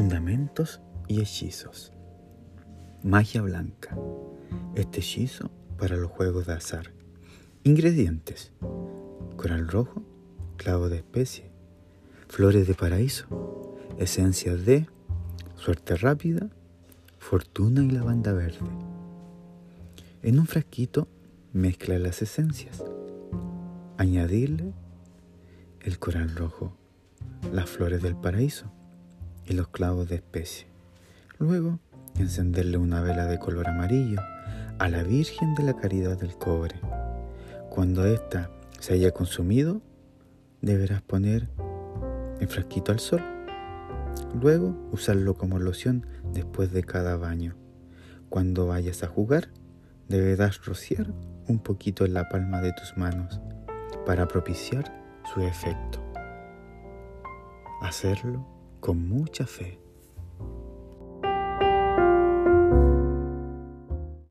Fundamentos y hechizos. Magia blanca. Este hechizo para los juegos de azar. Ingredientes. Coral rojo, clavo de especie, flores de paraíso, esencias de suerte rápida, fortuna y lavanda verde. En un frasquito mezcla las esencias. Añadirle el coral rojo, las flores del paraíso y los clavos de especie. Luego, encenderle una vela de color amarillo a la Virgen de la Caridad del Cobre. Cuando ésta se haya consumido, deberás poner el frasquito al sol. Luego, usarlo como loción después de cada baño. Cuando vayas a jugar, deberás rociar un poquito en la palma de tus manos para propiciar su efecto. Hacerlo con mucha fe.